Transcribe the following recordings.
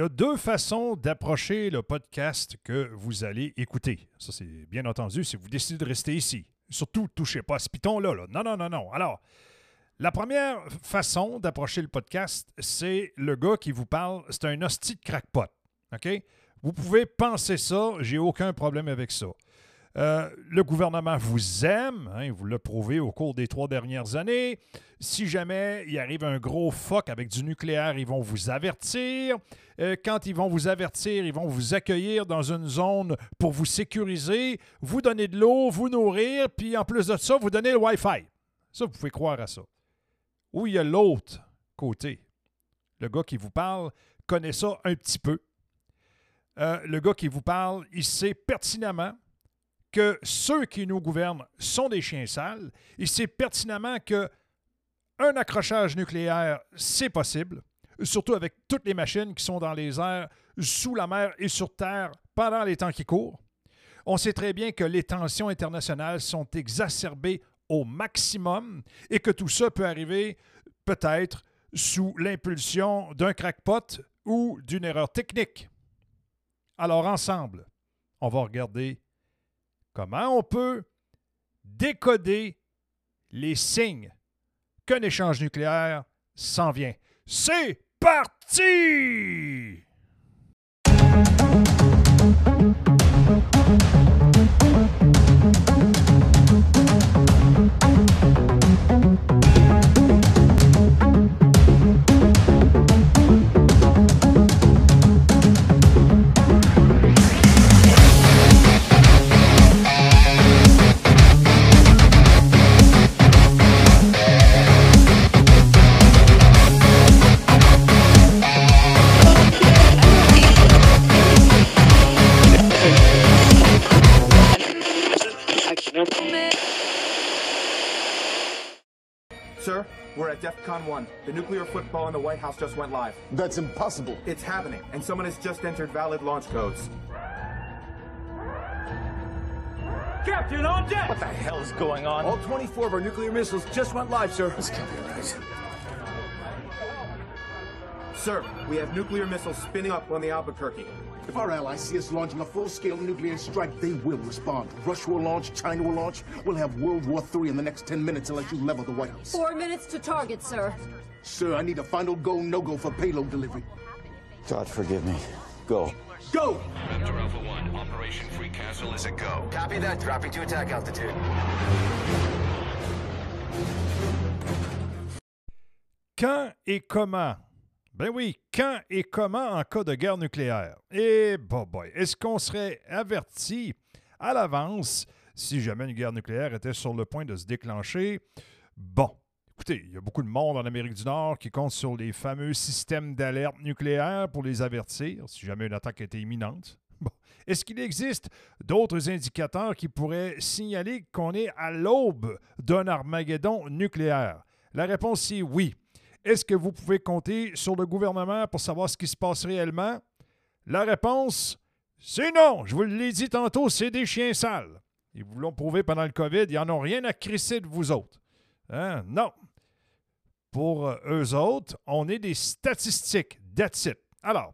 y a deux façons d'approcher le podcast que vous allez écouter. Ça, c'est bien entendu si vous décidez de rester ici. Surtout, touchez pas à ce piton-là. Là. Non, non, non, non. Alors, la première façon d'approcher le podcast, c'est le gars qui vous parle, c'est un hostie de crackpot. OK? Vous pouvez penser ça, j'ai aucun problème avec ça. Euh, le gouvernement vous aime, hein, vous l'a prouvé au cours des trois dernières années. Si jamais il arrive un gros fuck avec du nucléaire, ils vont vous avertir. Euh, quand ils vont vous avertir, ils vont vous accueillir dans une zone pour vous sécuriser, vous donner de l'eau, vous nourrir, puis en plus de ça, vous donner le Wi-Fi. Ça, vous pouvez croire à ça. Ou il y a l'autre côté. Le gars qui vous parle connaît ça un petit peu. Euh, le gars qui vous parle, il sait pertinemment que ceux qui nous gouvernent sont des chiens sales. Il sait pertinemment que un accrochage nucléaire, c'est possible, surtout avec toutes les machines qui sont dans les airs, sous la mer et sur Terre pendant les temps qui courent. On sait très bien que les tensions internationales sont exacerbées au maximum et que tout ça peut arriver peut-être sous l'impulsion d'un crackpot ou d'une erreur technique. Alors ensemble, on va regarder comment on peut décoder les signes qu'un échange nucléaire s'en vient? C'est parti! DEFCON 1. The nuclear football in the White House just went live. That's impossible. It's happening, and someone has just entered valid launch codes. Captain, on deck! What the hell is going on? All 24 of our nuclear missiles just went live, sir. This can't be right. Sir, we have nuclear missiles spinning up on the Albuquerque. If our allies see us launching a full-scale nuclear strike, they will respond. Russia will launch, China will launch. We'll have World War III in the next 10 minutes unless you level the White House. Four minutes to target, sir. Sir, I need a final go, no-go for payload delivery. God forgive me. Go. Go! Raptor Alpha 1, Operation Free Castle is a go. Copy that. Dropping to attack altitude. Quand et comment? Ben oui, quand et comment en cas de guerre nucléaire? Et bah boy, est-ce qu'on serait averti à l'avance si jamais une guerre nucléaire était sur le point de se déclencher? Bon, écoutez, il y a beaucoup de monde en Amérique du Nord qui compte sur les fameux systèmes d'alerte nucléaire pour les avertir si jamais une attaque était imminente. Bon. Est-ce qu'il existe d'autres indicateurs qui pourraient signaler qu'on est à l'aube d'un Armageddon nucléaire? La réponse est oui. Est-ce que vous pouvez compter sur le gouvernement pour savoir ce qui se passe réellement? La réponse, c'est non. Je vous l'ai dit tantôt, c'est des chiens sales. Ils vous l'ont prouvé pendant le COVID, ils n'en ont rien à crisser de vous autres. Hein? Non. Pour euh, eux autres, on est des statistiques. That's it. Alors,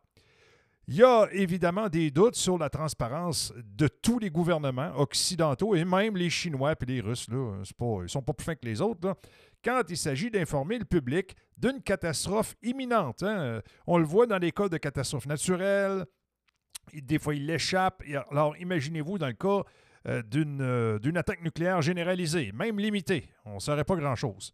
il y a évidemment des doutes sur la transparence de tous les gouvernements occidentaux et même les Chinois et les Russes. Ils ne sont pas plus fins que les autres. Quand il s'agit d'informer le public d'une catastrophe imminente. hein. Euh, On le voit dans les cas de catastrophes naturelles. Des fois, il l'échappe. Alors, imaginez-vous dans le cas euh, d'une euh, d'une attaque nucléaire généralisée, même limitée. On ne saurait pas grand-chose.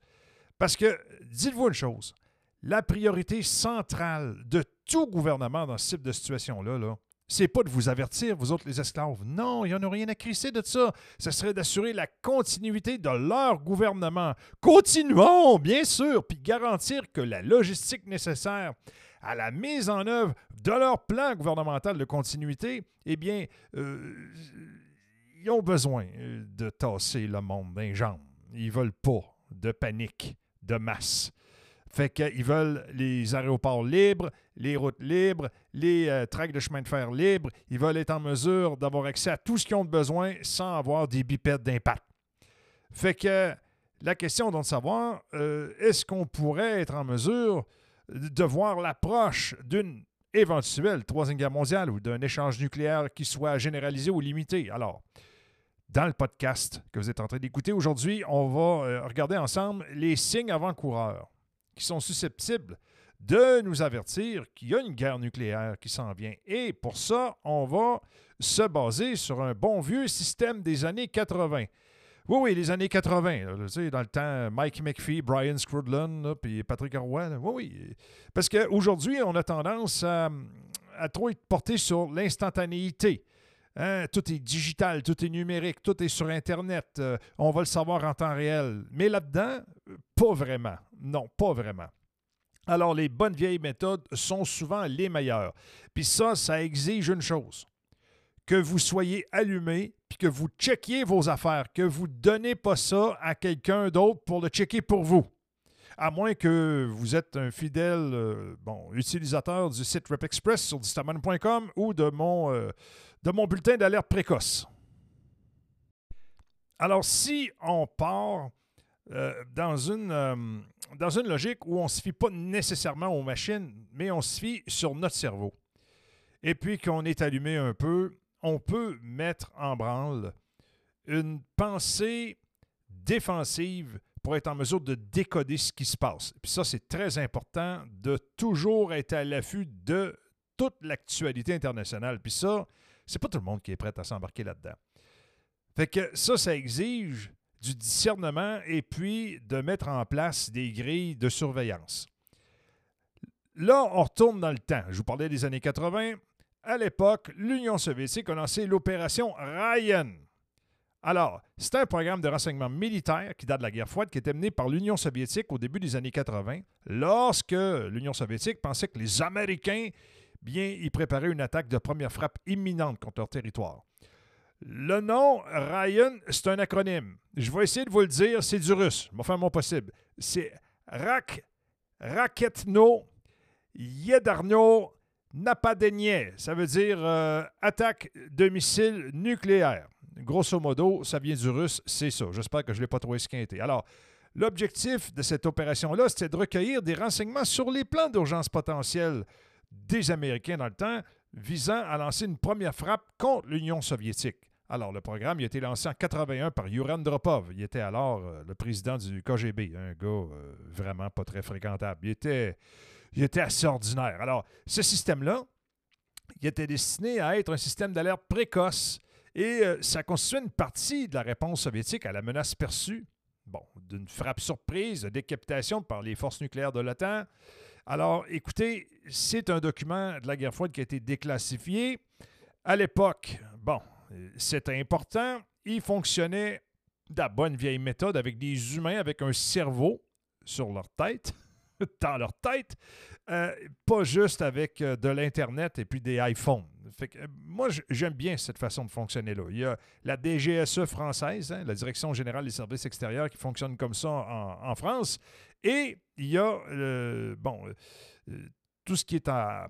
Parce que, dites-vous une chose, la priorité centrale de tout gouvernement dans ce type de situation-là, là, c'est pas de vous avertir, vous autres les esclaves. Non, il n'y en a rien à crisser de ça. Ce serait d'assurer la continuité de leur gouvernement. Continuons, bien sûr, puis garantir que la logistique nécessaire à la mise en œuvre de leur plan gouvernemental de continuité, eh bien, euh, ils ont besoin euh, de tasser le monde d'un jambes. Ils veulent pas de panique de masse. Fait qu'ils veulent les aéroports libres, les routes libres, les euh, tracts de chemin de fer libres. Ils veulent être en mesure d'avoir accès à tout ce qu'ils ont besoin sans avoir des bipèdes d'impact. Fait que la question est donc de savoir, euh, est-ce qu'on pourrait être en mesure de voir l'approche d'une éventuelle Troisième Guerre mondiale ou d'un échange nucléaire qui soit généralisé ou limité? Alors, dans le podcast que vous êtes en train d'écouter aujourd'hui, on va euh, regarder ensemble les signes avant-coureurs qui sont susceptibles de nous avertir qu'il y a une guerre nucléaire qui s'en vient. Et pour ça, on va se baser sur un bon vieux système des années 80. Oui, oui, les années 80. là, tu sais, dans le temps, Mike McPhee, Brian Scrudlin, puis Patrick Roy. là, oui, oui. Parce qu'aujourd'hui, on a tendance à, trop être porté sur l'instantanéité. Hein, tout est digital, tout est numérique, tout est sur Internet. euh, on va le savoir en temps réel. Mais là-dedans, pas vraiment. Non, pas vraiment. Alors, les bonnes vieilles méthodes sont souvent les meilleures. Puis ça, ça exige une chose que vous soyez allumé puis que vous checkiez vos affaires, que vous ne donnez pas ça à quelqu'un d'autre pour le checker pour vous. À moins que vous êtes un fidèle euh, bon, utilisateur du site RepExpress sur distaman.com ou de mon, euh, de mon bulletin d'alerte précoce. Alors, si on part euh, dans, une, euh, dans une logique où on ne se fie pas nécessairement aux machines, mais on se fie sur notre cerveau, et puis qu'on est allumé un peu, on peut mettre en branle une pensée défensive pour être en mesure de décoder ce qui se passe. Puis ça, c'est très important de toujours être à l'affût de toute l'actualité internationale. Puis ça, c'est pas tout le monde qui est prêt à s'embarquer là-dedans. Fait que ça, ça exige du discernement et puis de mettre en place des grilles de surveillance. Là, on retourne dans le temps. Je vous parlais des années 80. À l'époque, l'Union soviétique a lancé l'opération Ryan. Alors, c'était un programme de renseignement militaire qui date de la guerre froide qui était mené par l'Union soviétique au début des années 80, lorsque l'Union soviétique pensait que les Américains, bien, y préparaient une attaque de première frappe imminente contre leur territoire. Le nom Ryan, c'est un acronyme. Je vais essayer de vous le dire, c'est du russe. Je vais faire mon possible. C'est Rak, Raketno Yedarno Napadenie. Ça veut dire euh, attaque de missiles nucléaires. Grosso modo, ça vient du russe, c'est ça. J'espère que je ne l'ai pas trop esquinté. Alors, l'objectif de cette opération-là, c'était de recueillir des renseignements sur les plans d'urgence potentiels des Américains dans le temps, visant à lancer une première frappe contre l'Union soviétique. Alors, le programme il a été lancé en 81 par Yuran Dropov. Il était alors euh, le président du KGB, un gars euh, vraiment pas très fréquentable. Il était, assez ordinaire. Alors, ce système-là, il était destiné à être un système d'alerte précoce et euh, ça constituait une partie de la réponse soviétique à la menace perçue, d'une frappe surprise, de décapitation par les forces nucléaires de l'OTAN. Alors, écoutez, c'est un document de la guerre froide qui a été déclassifié. À l'époque, bon, euh, c'était important. Il fonctionnait de la bonne vieille méthode avec des humains avec un cerveau sur leur tête, dans leur tête, euh, pas juste avec euh, de l'Internet et puis des iPhones. Fait que, moi, j'aime bien cette façon de fonctionner là. Il y a la DGSE française, hein, la Direction générale des services extérieurs, qui fonctionne comme ça en, France. Et il y a, bon, tout ce qui est à,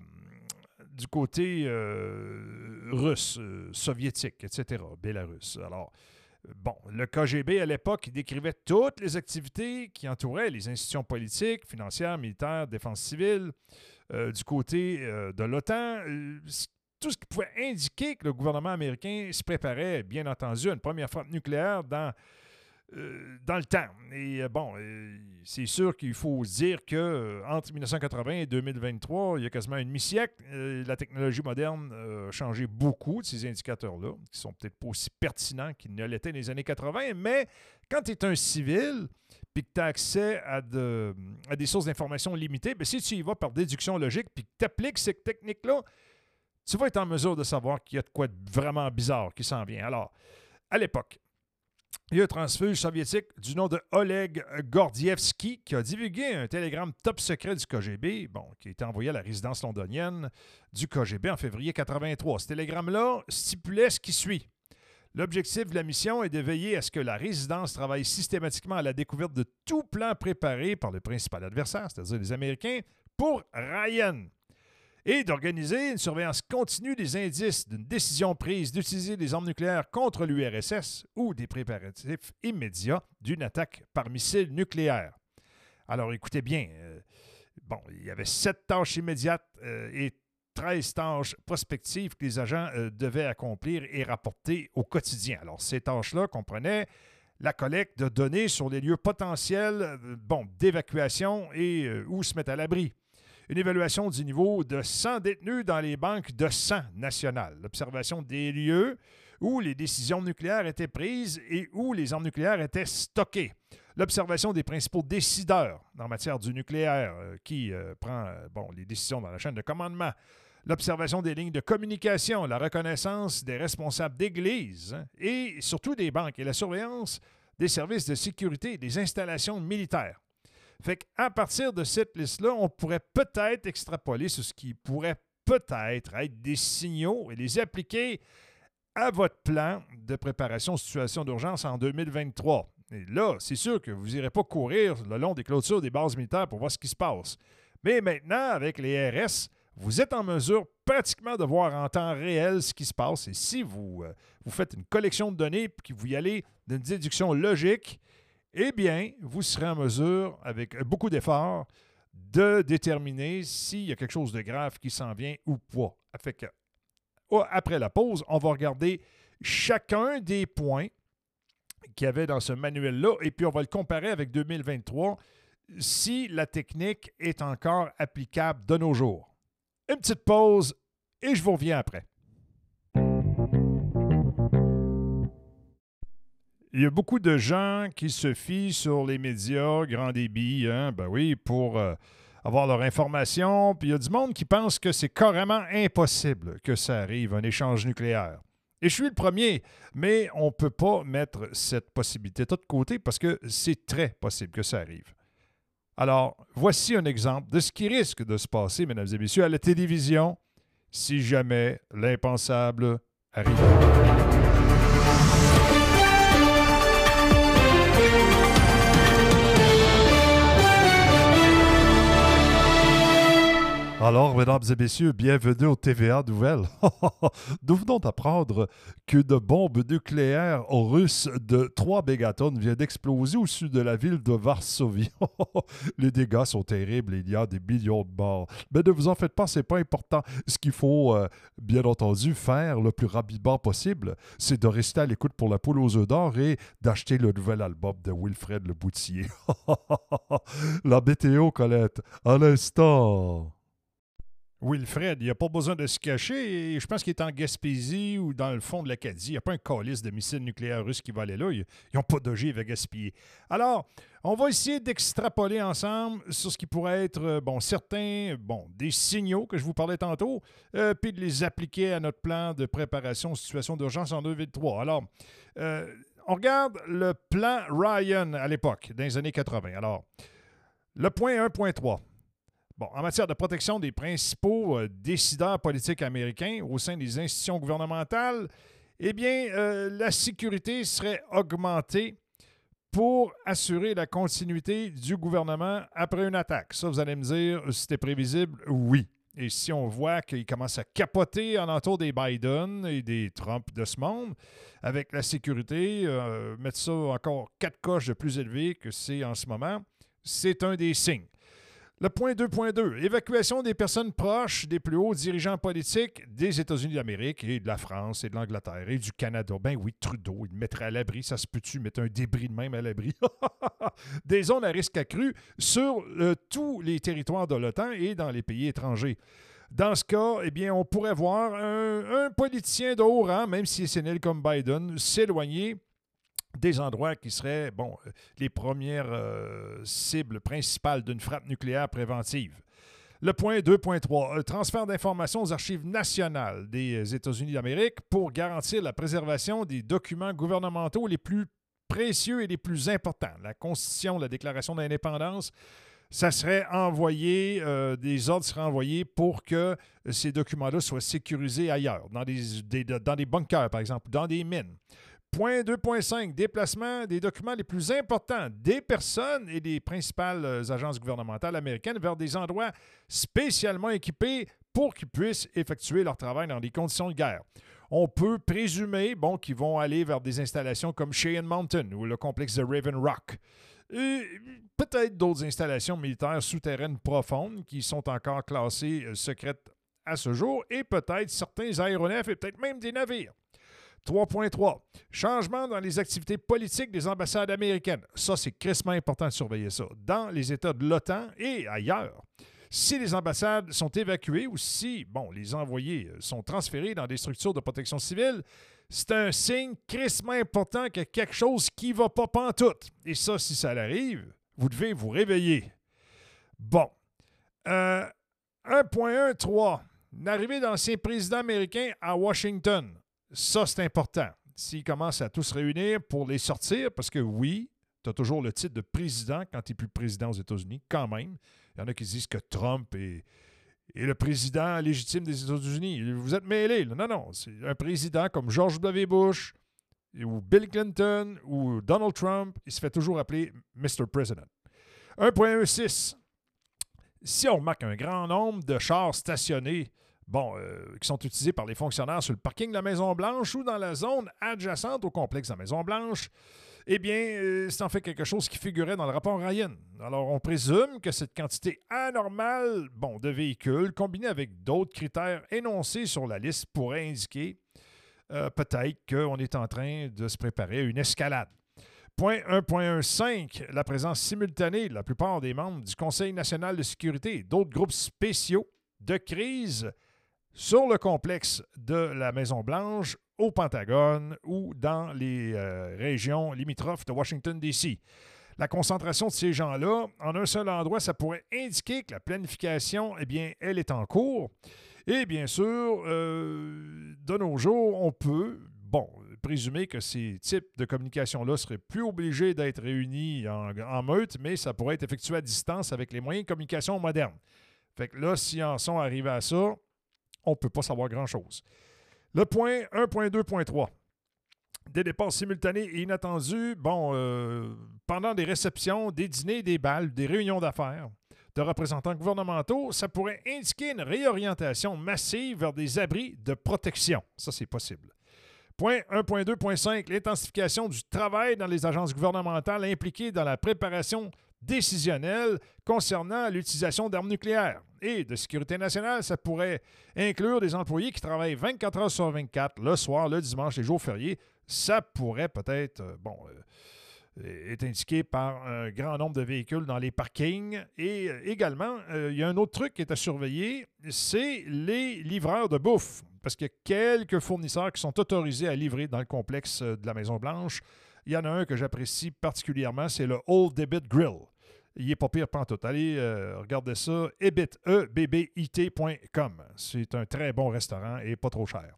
du côté euh, russe, euh, soviétique, etc., Bélarus. Alors, bon, le KGB à l'époque, décrivait toutes les activités qui entouraient les institutions politiques, financières, militaires, défense civile, euh, du côté de l'OTAN. tout ce qui pouvait indiquer que le gouvernement américain se préparait, bien entendu, à une première frappe nucléaire dans, euh, dans le temps. Et euh, bon, euh, c'est sûr qu'il faut dire que entre 1980 et 2023, il y a quasiment un demi-siècle, la technologie moderne a changé beaucoup de ces indicateurs-là, qui sont peut-être pas aussi pertinents qu'ils ne l'étaient dans les années 80, mais quand tu es un civil puis que tu as accès à, de- à des sources d'informations limitées, bien, si tu y vas par déduction logique puis que tu appliques ces techniques-là, tu vas être en mesure de savoir qu'il y a de quoi de vraiment bizarre qui s'en vient. Alors, à l'époque, il y a un transfuge soviétique du nom de Oleg Gordievski qui a divulgué un télégramme top secret du KGB, bon, qui a été envoyé à la résidence londonienne du KGB en février 83. Ce télégramme-là stipulait ce qui suit. L'objectif de la mission est de veiller à ce que la résidence travaille systématiquement à la découverte de tout plan préparé par le principal adversaire, c'est-à-dire les Américains, pour Ryan et d'organiser une surveillance continue des indices d'une décision prise d'utiliser des armes nucléaires contre l'URSS ou des préparatifs immédiats d'une attaque par missile nucléaire. Alors écoutez bien, euh, bon, il y avait sept tâches immédiates euh, et 13 tâches prospectives que les agents euh, devaient accomplir et rapporter au quotidien. Alors, ces tâches-là comprenaient la collecte de données sur les lieux potentiels bon, d'évacuation et où se mettre à l'abri. Une évaluation du niveau de 100 détenus dans les banques de sang nationales. L'observation des lieux où les décisions nucléaires étaient prises et où les armes nucléaires étaient stockées. L'observation des principaux décideurs en matière du nucléaire euh, qui euh, prend euh, les décisions dans la chaîne de commandement. L'observation des lignes de communication, la reconnaissance des responsables d'église hein, et surtout des banques et la surveillance des services de sécurité des installations militaires. Fait qu'à partir de cette liste-là, on pourrait peut-être extrapoler sur ce qui pourrait peut-être être des signaux et les appliquer à votre plan de préparation aux situations d'urgence en 2023. Et là, c'est sûr que vous n'irez pas courir le long des clôtures des bases militaires pour voir ce qui se passe. Mais maintenant, avec les RS, vous êtes en mesure pratiquement de voir en temps réel ce qui se passe. Et si vous, euh, vous faites une collection de données et que vous y allez d'une déduction logique, eh bien, vous serez en mesure, avec beaucoup d'efforts, de déterminer s'il y a quelque chose de grave qui s'en vient ou pas. Oh, après la pause, on va regarder chacun des points qu'il y avait dans ce manuel-là et puis on va le comparer avec 2023 si la technique est encore applicable de nos jours. Une petite pause et je vous reviens après. Il y a beaucoup de gens qui se fient sur les médias grand débit, hein, ben oui, pour euh, avoir leur information. Puis il y a du monde qui pense que c'est carrément impossible que ça arrive, un échange nucléaire. Et je suis le premier, mais on ne peut pas mettre cette possibilité de côté parce que c'est très possible que ça arrive. Alors, voici un exemple de ce qui risque de se passer, mesdames et messieurs, à la télévision si jamais l'impensable arrive. Alors, mesdames et messieurs, bienvenue au TVA Nouvelles. Nous venons d'apprendre qu'une bombe nucléaire russe de 3 mégatonnes vient d'exploser au sud de la ville de Varsovie. Les dégâts sont terribles il y a des millions de morts. Mais ne vous en faites pas, c'est pas important. Ce qu'il faut, euh, bien entendu, faire le plus rapidement possible, c'est de rester à l'écoute pour la poule aux œufs d'or et d'acheter le nouvel album de Wilfred Le Boutier. la météo, Colette, à l'instant. Wilfred, il n'y a pas besoin de se cacher. Je pense qu'il est en Gaspésie ou dans le fond de l'Acadie. Il n'y a pas un calice de missiles nucléaires russes qui va aller là. Ils n'ont pas d'ogive à gaspiller. Alors, on va essayer d'extrapoler ensemble sur ce qui pourrait être, euh, bon, certains, bon, des signaux que je vous parlais tantôt, euh, puis de les appliquer à notre plan de préparation aux situations d'urgence en 2003. Alors, euh, on regarde le plan Ryan à l'époque, dans les années 80. Alors, le point 1.3. Bon, en matière de protection des principaux euh, décideurs politiques américains au sein des institutions gouvernementales, eh bien, euh, la sécurité serait augmentée pour assurer la continuité du gouvernement après une attaque. Ça, vous allez me dire, c'était prévisible? Oui. Et si on voit qu'il commence à capoter en entour des Biden et des Trump de ce monde, avec la sécurité, euh, mettre ça encore quatre coches plus élevé que c'est en ce moment, c'est un des signes. Le point 2.2, évacuation des personnes proches des plus hauts dirigeants politiques des États-Unis d'Amérique et de la France et de l'Angleterre et du Canada. Ben oui, Trudeau, il mettrait à l'abri, ça se peut-tu mettre un débris de même à l'abri? des zones à risque accru sur euh, tous les territoires de l'OTAN et dans les pays étrangers. Dans ce cas, eh bien, on pourrait voir un, politicien de haut rang, même si c'est sénile comme Biden, s'éloigner des endroits qui seraient bon, euh, les premières euh, cibles principales d'une frappe nucléaire préventive. Le point 2.3, transfert d'informations aux archives nationales des euh, États-Unis d'Amérique pour garantir la préservation des documents gouvernementaux les plus précieux et les plus importants. La Constitution, la Déclaration d'indépendance, ça serait envoyé, des ordres seraient envoyés pour que ces documents-là soient sécurisés ailleurs, dans des, dans des bunkers, par exemple, dans des mines. Point 2.5, déplacement des documents les plus importants des personnes et des principales euh, agences gouvernementales américaines vers des endroits spécialement équipés pour qu'ils puissent effectuer leur travail dans des conditions de guerre. On peut présumer bon, qu'ils vont aller vers des installations comme Cheyenne Mountain ou le complexe de Raven Rock. Peut-être d'autres installations militaires souterraines profondes qui sont encore classées euh, secrètes à ce jour et peut-être certains aéronefs et peut-être même des navires. 3.3. Changement dans les activités politiques des ambassades américaines. Ça, c'est crissement important de surveiller ça. Dans les États de l'OTAN et ailleurs. Si les ambassades sont évacuées ou si, bon, les envoyés sont transférés dans des structures de protection civile, c'est un signe crissement important qu'il y a quelque chose qui ne va pas pantoute. Et ça, si ça arrive, vous devez vous réveiller. Bon. Euh, 1.13. L'arrivée d'anciens présidents américains à Washington. Ça, c'est important. S'ils commencent à tous réunir pour les sortir, parce que oui, tu as toujours le titre de président quand tu n'es plus président aux États-Unis, quand même. Il y en a qui disent que Trump est, est le président légitime des États-Unis. Vous êtes mêlés. là. Non, non. C'est un président comme George W. Bush ou Bill Clinton ou Donald Trump. Il se fait toujours appeler Mr. President. 1.16. Si on remarque un grand nombre de chars stationnés, bon, euh, qui sont utilisés par les fonctionnaires sur le parking de la Maison-Blanche ou dans la zone adjacente au complexe de la Maison-Blanche, eh bien, euh, c'est en fait quelque chose qui figurait dans le rapport Ryan. Alors, on présume que cette quantité anormale bon, de véhicules, combinée avec d'autres critères énoncés sur la liste, pourrait indiquer euh, peut-être qu'on est en train de se préparer à une escalade. Point 1.15, la présence simultanée de la plupart des membres du Conseil national de sécurité et d'autres groupes spéciaux de crise sur le complexe de la Maison-Blanche, au Pentagone ou dans les euh, régions limitrophes de Washington, D.C. La concentration de ces gens-là en un seul endroit, ça pourrait indiquer que la planification, eh bien, elle est en cours. Et bien sûr, euh, de nos jours, on peut, bon, présumer que ces types de communication-là seraient plus obligés d'être réunis en, en meute, mais ça pourrait être effectué à distance avec les moyens de communication modernes. Fait que là, si en sont arrivés à ça, on ne peut pas savoir grand-chose. Le point 1.2.3. Des départs simultanés et inattendus, bon, euh, pendant des réceptions, des dîners, des balles, des réunions d'affaires de représentants gouvernementaux, ça pourrait indiquer une réorientation massive vers des abris de protection. Ça, c'est possible. Point 1.2.5, l'intensification du travail dans les agences gouvernementales impliquées dans la préparation décisionnelle concernant l'utilisation d'armes nucléaires. Et de sécurité nationale, ça pourrait inclure des employés qui travaillent 24 heures sur 24, le soir, le dimanche, les jours fériés. Ça pourrait peut-être, euh, bon, euh, être indiqué par un grand nombre de véhicules dans les parkings. Et euh, également, euh, il y a un autre truc qui est à surveiller, c'est les livreurs de bouffe. Parce qu'il y a quelques fournisseurs qui sont autorisés à livrer dans le complexe de la Maison-Blanche. Il y en a un que j'apprécie particulièrement, c'est le Old Debit Grill. Il est pas pire pantoute. Allez, euh, regardez ça, ebit, e ebbit.com. C'est un très bon restaurant et pas trop cher.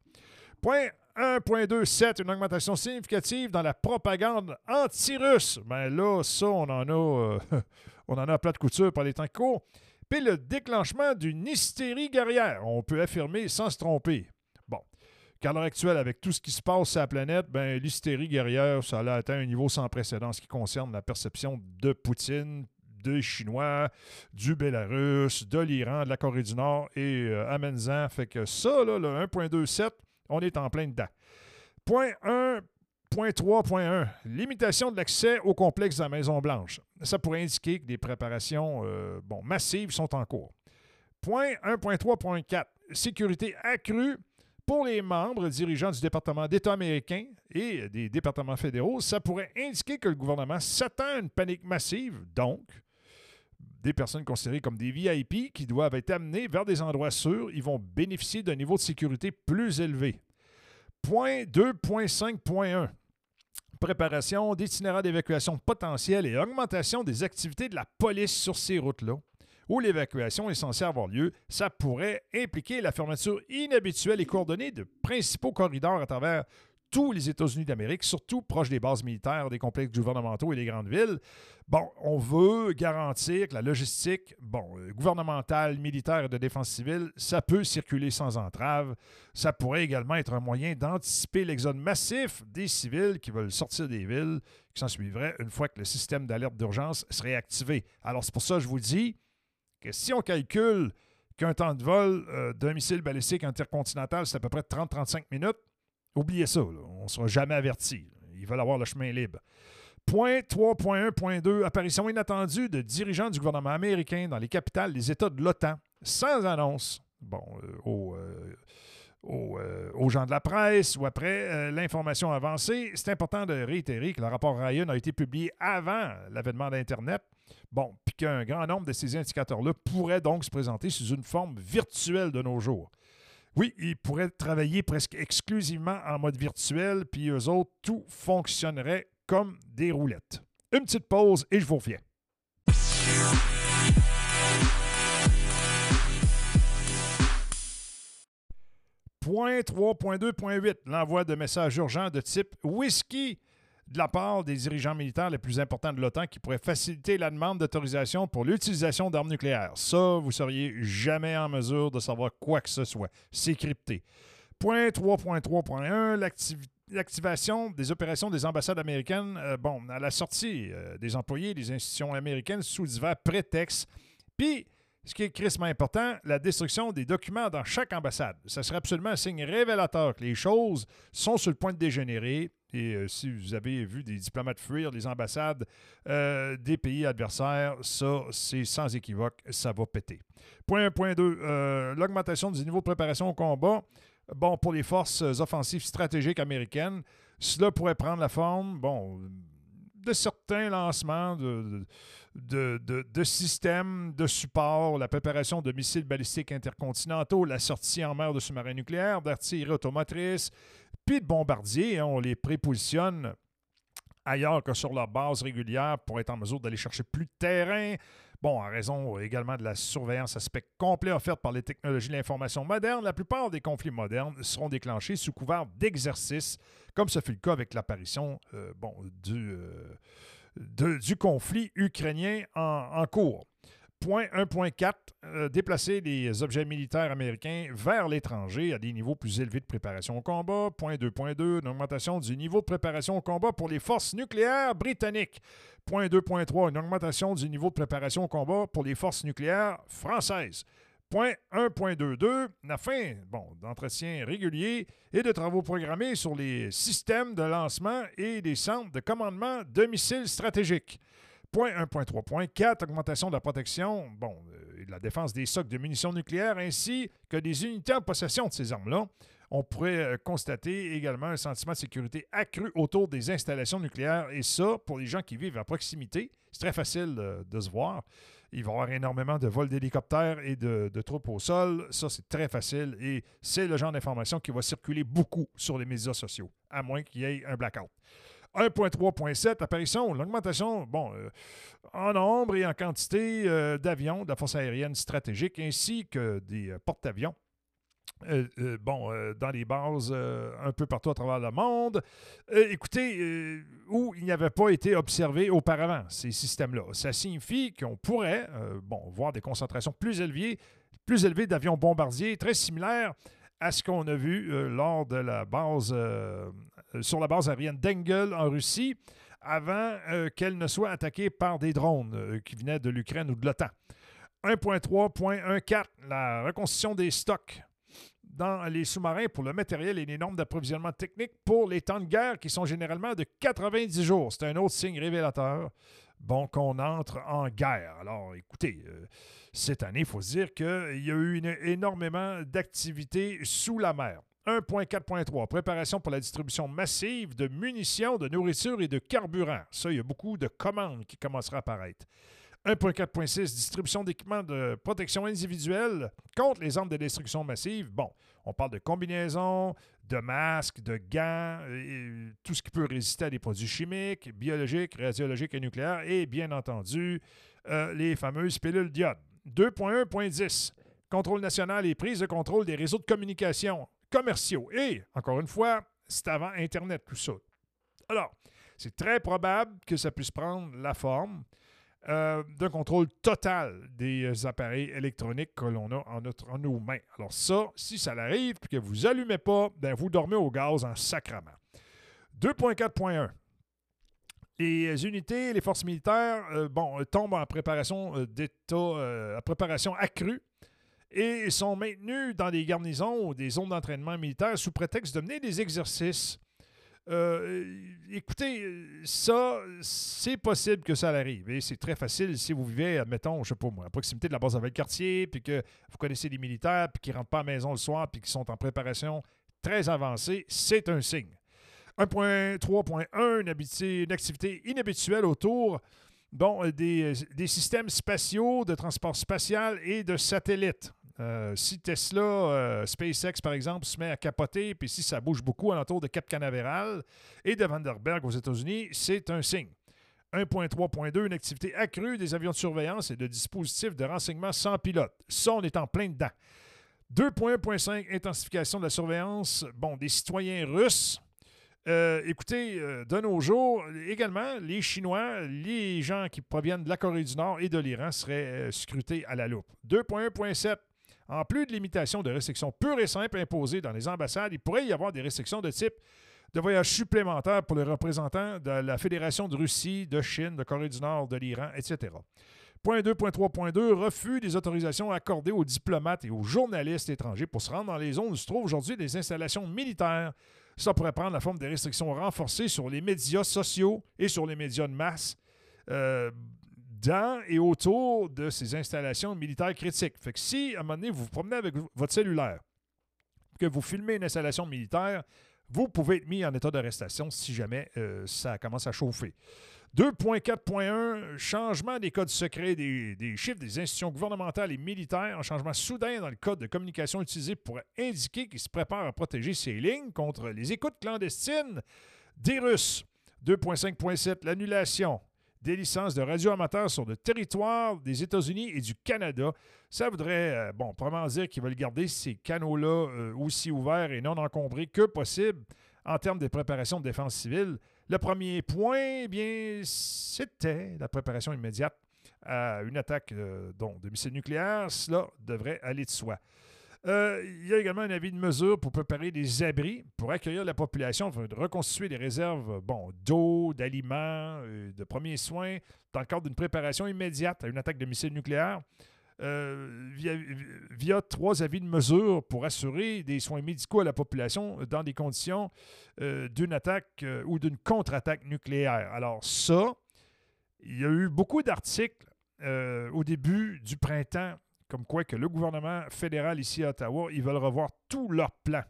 Point 1.27, une augmentation significative dans la propagande anti-russe. Ben là, ça, on en a, euh, on en a à plat de couture par les temps courent. Puis le déclenchement d'une hystérie guerrière, on peut affirmer sans se tromper. Bon, qu'à l'heure actuelle, avec tout ce qui se passe sur la planète, ben, l'hystérie guerrière, ça a atteint un niveau sans précédent en ce qui concerne la perception de Poutine, des Chinois, du Bélarus, de l'Iran, de la Corée du Nord et euh. Fait que ça, là, le 1.27, on est en plein dedans. Point 1.3.1. Limitation de l'accès au complexe de la Maison-Blanche. Ça pourrait indiquer que des préparations euh, massives sont en cours. Point 1.3.4. Sécurité accrue pour les membres dirigeants du département d'État américain et des départements fédéraux. Ça pourrait indiquer que le gouvernement s'attend à une panique massive, donc des personnes considérées comme des VIP qui doivent être amenées vers des endroits sûrs, ils vont bénéficier d'un niveau de sécurité plus élevé. Point 2.5.1. Préparation d'itinéraires d'évacuation potentiels et augmentation des activités de la police sur ces routes-là, où l'évacuation est censée avoir lieu, ça pourrait impliquer la fermeture inhabituelle et coordonnée de principaux corridors à travers tous les États-Unis d'Amérique, surtout proche des bases militaires, des complexes gouvernementaux et des grandes villes. Bon, on veut garantir que la logistique, bon, euh, gouvernementale, militaire et de défense civile, ça peut circuler sans entrave. Ça pourrait également être un moyen d'anticiper l'exode massif des civils qui veulent sortir des villes, qui s'en suivrait une fois que le système d'alerte d'urgence serait activé. Alors, c'est pour ça que je vous dis que si on calcule qu'un temps de vol euh, d'un missile balistique intercontinental, c'est à peu près 30-35 minutes, oubliez ça, on ne sera jamais averti. Ils veulent avoir le chemin libre. Point 3.1.2, apparition inattendue de dirigeants du gouvernement américain dans les capitales des États de l'OTAN, sans annonce. bon, euh, aux, euh, euh, aux gens de la presse ou après l'information avancée. C'est important de réitérer que le rapport Ryan a été publié avant l'avènement d'Internet. Bon, puis qu'un grand nombre de ces indicateurs-là pourraient donc se présenter sous une forme virtuelle de nos jours. Oui, ils pourraient travailler presque exclusivement en mode virtuel, puis eux autres, tout fonctionnerait comme des roulettes. Une petite pause et je vous reviens. Point 3.2.8, l'envoi de messages urgents de type whisky de la part des dirigeants militaires les plus importants de l'OTAN qui pourraient faciliter la demande d'autorisation pour l'utilisation d'armes nucléaires. Ça, vous seriez jamais en mesure de savoir quoi que ce soit. C'est crypté. Point 3.3.1, l'activité l'activation des opérations des ambassades américaines, euh, bon, à la sortie euh, des employés des institutions américaines sous divers prétextes. Puis, ce qui est crissement important, la destruction des documents dans chaque ambassade. Ça serait absolument un signe révélateur que les choses sont sur le point de dégénérer. Et euh, si vous avez vu des diplomates fuir les ambassades euh, des pays adversaires, ça, c'est sans équivoque, ça va péter. Point 1.2, l'augmentation du niveau de préparation au combat. Bon, pour les forces offensives stratégiques américaines, cela pourrait prendre la forme, bon, de certains lancements de, de, de- de systèmes de support, la préparation de missiles balistiques intercontinentaux, la sortie en mer de sous-marins nucléaires, d'artillerie automotrice, puis de bombardiers. hein, on les prépositionne ailleurs que sur leur base régulière pour être en mesure d'aller chercher plus de terrain. Bon, en raison également de la surveillance à spectre complet offerte par les technologies de l'information moderne, la plupart des conflits modernes seront déclenchés sous couvert d'exercice, comme ce fut le cas avec l'apparition euh, euh, du conflit ukrainien en, en cours. Point 1.4, euh, déplacer les objets militaires américains vers l'étranger à des niveaux plus élevés de préparation au combat. Point 2.2, une augmentation du niveau de préparation au combat pour les forces nucléaires britanniques. Point 2.3, une augmentation du niveau de préparation au combat pour les forces nucléaires françaises. Point 1.22, la fin bon, d'entretien régulier et de travaux programmés sur les systèmes de lancement et les centres de commandement de missiles stratégiques. Point 1.3.4, augmentation de la protection bon, euh, et de la défense des socs de munitions nucléaires ainsi que des unités en possession de ces armes-là. On pourrait euh, constater également un sentiment de sécurité accru autour des installations nucléaires et ça, pour les gens qui vivent à proximité, c'est très facile euh, de se voir. Il va y avoir énormément de vols d'hélicoptères et de, de troupes au sol. Ça, c'est très facile et c'est le genre d'information qui va circuler beaucoup sur les médias sociaux, à moins qu'il y ait un blackout. 1.3.7, apparition, l'augmentation, bon, euh, en nombre et en quantité euh, d'avions de la force aérienne stratégique ainsi que des euh, porte-avions. Bon, dans les bases un peu partout à travers le monde. Écoutez, où il n'y avait pas été observé auparavant, ces systèmes-là. Ça signifie qu'on pourrait bon, voir des concentrations plus élevées, plus élevées d'avions bombardiers, très similaires à ce qu'on a vu lors de la base, sur la base aérienne d'Engel en Russie, avant euh, qu'elle ne soit attaquée par des drones euh, qui venaient de l'Ukraine ou de l'OTAN. 1.3.14, la reconstitution des stocks dans les sous-marins pour le matériel et les normes d'approvisionnement technique pour les temps de guerre qui sont généralement de 90 jours. C'est un autre signe révélateur bon, qu'on entre en guerre. Alors, écoutez, euh, cette année, il faut se dire qu'il y a eu énormément d'activités sous la mer. 1.4.3, préparation pour la distribution massive de munitions, de nourriture et de carburant. Ça, il y a beaucoup de commandes qui commenceront à apparaître. 1.4.6, distribution d'équipements de protection individuelle contre les armes de destruction massive. Bon, on parle de combinaisons, de masques, de gants, et tout ce qui peut résister à des produits chimiques, biologiques, radiologiques et nucléaires, et bien entendu, euh, les fameuses pilules d'iode. 2.1.10, contrôle national et prise de contrôle des réseaux de communication commerciaux. Et, encore une fois, c'est avant Internet tout ça. Alors, c'est très probable que ça puisse prendre la forme euh, d'un contrôle total des euh, appareils électroniques que l'on a en, nos mains. Alors ça, si ça l'arrive et que vous allumez pas, ben vous dormez au gaz en sacrament. 2.4.1. Les unités, les forces militaires, euh, bon, euh, tombent en préparation euh, d'état, euh, en préparation accrue et sont maintenues dans des garnisons ou des zones d'entraînement militaire sous prétexte de mener des exercices Euh, écoutez, ça, c'est possible que ça arrive. Et c'est très facile si vous vivez, admettons, je sais pas moi, à proximité de la base de quartier, puis que vous connaissez des militaires, puis qui ne rentrent pas à la maison le soir, puis qui sont en préparation très avancée. C'est un signe. 1.3.1, une, une activité inhabituelle autour bon, des, des systèmes spatiaux, de transport spatial et de satellites. Euh, si Tesla, euh, SpaceX par exemple, se met à capoter, puis si ça bouge beaucoup alentour de Cap Canaveral et de Vanderberg aux États-Unis, c'est un signe. 1.3.2, une activité accrue des avions de surveillance et de dispositifs de renseignement sans pilote. Ça, on est en plein dedans. 2.1.5, intensification de la surveillance bon, des citoyens russes. Euh, écoutez, de nos jours, également, les Chinois, les gens qui proviennent de la Corée du Nord et de l'Iran seraient scrutés à la loupe. 2.1.7, en plus de l'imitation de restrictions pures et simples imposées dans les ambassades, il pourrait y avoir des restrictions de type de voyage supplémentaires pour les représentants de la Fédération de Russie, de Chine, de Corée du Nord, de l'Iran, etc. Point 2.3.2, refus des autorisations accordées aux diplomates et aux journalistes étrangers pour se rendre dans les zones où se trouvent aujourd'hui des installations militaires. Ça pourrait prendre la forme des restrictions renforcées sur les médias sociaux et sur les médias de masse euh, dans et autour de ces installations militaires critiques. Fait que si, à un moment donné, vous vous promenez avec votre cellulaire, que vous filmez une installation militaire, vous pouvez être mis en état d'arrestation si jamais euh, ça commence à chauffer. 2.4.1, changement des codes secrets des, des, chiffres des institutions gouvernementales et militaires, un changement soudain dans le code de communication utilisé pour indiquer qu'il se prépare à protéger ses lignes contre les écoutes clandestines des Russes. 2.5.7, l'annulation des licences de radio amateurs sur le territoire des États-Unis et du Canada. Ça voudrait, euh, bon, probablement dire qu'ils veulent garder ces canaux-là euh, aussi ouverts et non encombrés que possible en termes de préparation de défense civile. Le premier point, eh bien, c'était la préparation immédiate à une attaque euh, de missiles nucléaires. Cela devrait aller de soi. Euh, il y a également un avis de mesure pour préparer des abris pour accueillir la population, de reconstituer des réserves bon, d'eau, d'aliments, euh, de premiers soins dans le cadre d'une préparation immédiate à une attaque de missiles nucléaires. Euh, via, trois avis de mesure pour assurer des soins médicaux à la population dans des conditions euh, d'une attaque ou d'une contre-attaque nucléaire. Alors ça, il y a eu beaucoup d'articles au début du printemps comme quoi que le gouvernement fédéral ici à Ottawa, ils veulent revoir tous leurs plans.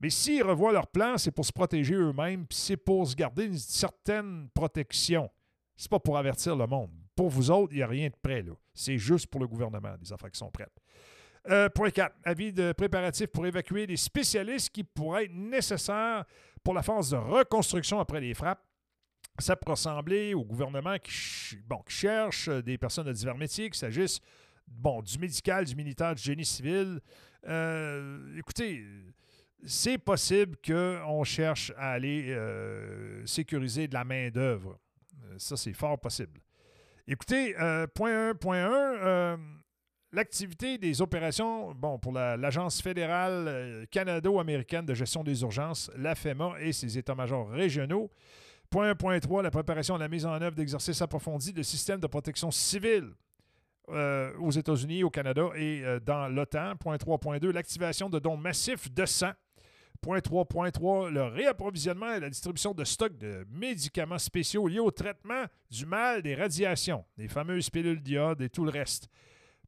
Mais s'ils revoient leurs plans, c'est pour se protéger eux-mêmes, puis c'est pour se garder une certaine protection. C'est pas pour avertir le monde. Pour vous autres, il n'y a rien de prêt. C'est juste pour le gouvernement, des affaires qui sont prêtes. Euh, point 4. Avis de préparatifs pour évacuer les spécialistes qui pourraient être nécessaires pour la phase de reconstruction après les frappes. Ça peut ressembler au gouvernement qui, bon, qui cherche des personnes de divers métiers, qu'il s'agisse bon, du médical, du militaire, du génie civil. Euh, écoutez, c'est possible qu'on cherche à aller euh, sécuriser de la main-d'œuvre. Euh, ça, c'est fort possible. Écoutez, point 1, point 1, l'activité des opérations bon, pour l'Agence fédérale canado-américaine de gestion des urgences, la FEMA et ses états-majors régionaux. Point 1.3, la préparation et la mise en œuvre d'exercices approfondis de systèmes de protection civile euh, aux États-Unis, au Canada et euh, dans l'OTAN. Point 3.2, l'activation de dons massifs de sang. Point 3.3, le réapprovisionnement et la distribution de stocks de médicaments spéciaux liés au traitement du mal des radiations, les fameuses pilules d'iode et tout le reste.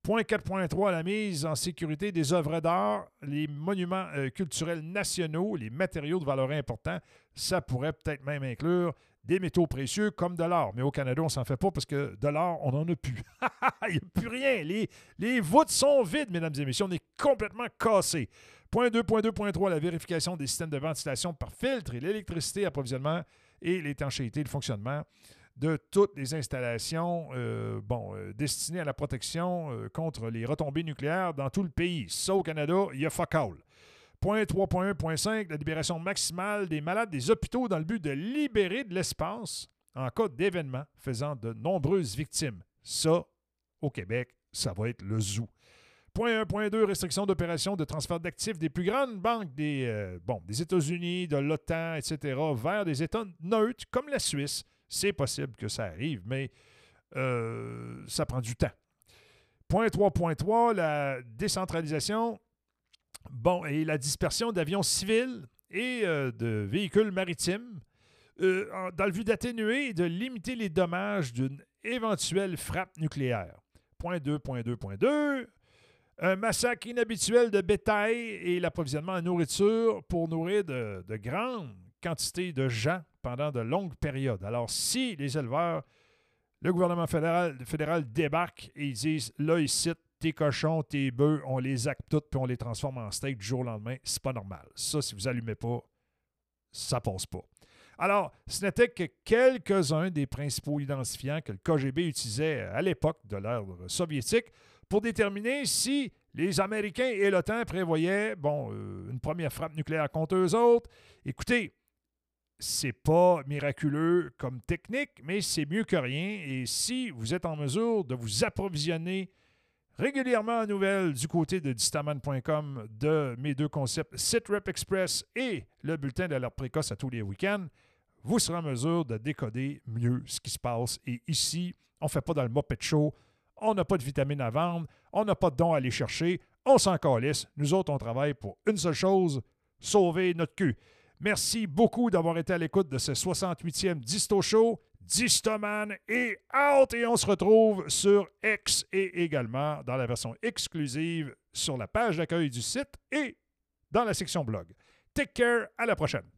Point 4.3, la mise en sécurité des œuvres d'art, les monuments euh, culturels nationaux, les matériaux de valeur importants. Ça pourrait peut-être même inclure des métaux précieux comme de l'or. Mais au Canada, on ne s'en fait pas parce que de l'or, on n'en a plus. Il n'y a plus rien. Les, voûtes sont vides, mesdames et messieurs. On est complètement cassé. Point 2.2.3, la vérification des systèmes de ventilation par filtre et l'électricité, approvisionnement et l'étanchéité, le fonctionnement de toutes les installations euh, euh, destinées à la protection euh, contre les retombées nucléaires dans tout le pays. Ça, au Canada, il y a fuck. Point 3.1.5, la libération maximale des malades des hôpitaux dans le but de libérer de l'espace en cas d'événement faisant de nombreuses victimes. Ça, au Québec, ça va être le zoo. Point 1.2, restriction d'opérations de transfert d'actifs des plus grandes banques des, euh, États-Unis, de l'OTAN, etc., vers des États neutres comme la Suisse. C'est possible que ça arrive, mais euh, ça prend du temps. Point 3.3, la décentralisation Bon, et la dispersion d'avions civils et euh, de véhicules maritimes euh, dans le but d'atténuer et de limiter les dommages d'une éventuelle frappe nucléaire. Point 2, point 2, point 2. Un massacre inhabituel de bétail et l'approvisionnement en nourriture pour nourrir de, de grandes quantités de gens pendant de longues périodes. Alors, si les éleveurs, le gouvernement fédéral, fédéral débarque et ils disent là, ici, tes cochons, tes bœufs, on les acte toutes puis on les transforme en steak du jour au lendemain, c'est pas normal. Ça, si vous allumez pas, ça passe pas. Alors, ce n'était que quelques-uns des principaux identifiants que le KGB utilisait à l'époque de l'ère soviétique pour déterminer si les Américains et l'OTAN prévoyaient bon, euh, une première frappe nucléaire contre eux autres. Écoutez, c'est pas miraculeux comme technique, mais c'est mieux que rien. Et si vous êtes en mesure de vous approvisionner régulièrement en nouvelles du côté de distaman.com de mes deux concepts SitRep Express et le bulletin d'alerte précoce à tous les week-ends, vous serez en mesure de décoder mieux ce qui se passe. Et ici, on ne fait pas dans le Muppet Show, on n'a pas de vitamines à vendre, on n'a pas de dons à aller chercher, on s'en calisse. Nous autres, on travaille pour une seule chose, sauver notre cul. Merci beaucoup d'avoir été à l'écoute de ce 68e Disto Show. Distoman est out et on se retrouve sur X et également dans la version exclusive sur la page d'accueil du site et dans la section blog. Take care, à la prochaine.